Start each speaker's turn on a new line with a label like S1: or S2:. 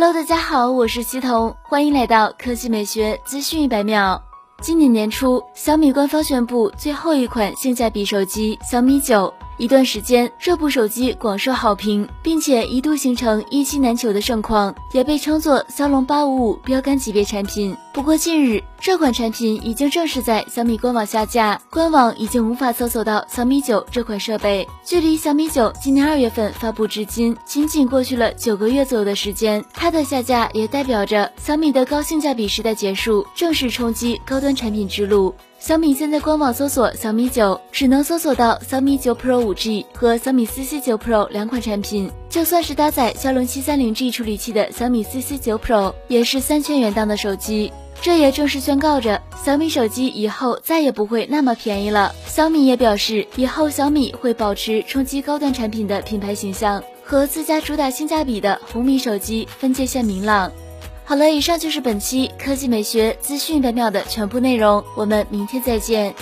S1: Hello，大家好，我是西彤，欢迎来到科技美学资讯一百秒。今年年初，小米官方宣布最后一款性价比手机小米九。一段时间，这部手机广受好评，并且一度形成一机难求的盛况，也被称作骁龙八五五标杆级别产品。不过近日，这款产品已经正式在小米官网下架，官网已经无法搜索到小米九这款设备。距离小米九今年二月份发布至今，仅仅过去了九个月左右的时间，它的下架也代表着小米的高性价比时代结束，正式冲击高端产品之路。小米现在官网搜索小米九，只能搜索到小米九 Pro 五 G 和小米 CC 九 Pro 两款产品。就算是搭载骁龙七三零 G 处理器的小米 CC 九 Pro，也是三千元档的手机。这也正式宣告着小米手机以后再也不会那么便宜了。小米也表示，以后小米会保持冲击高端产品的品牌形象，和自家主打性价比的红米手机分界线明朗。好了，以上就是本期科技美学资讯百秒的全部内容，我们明天再见。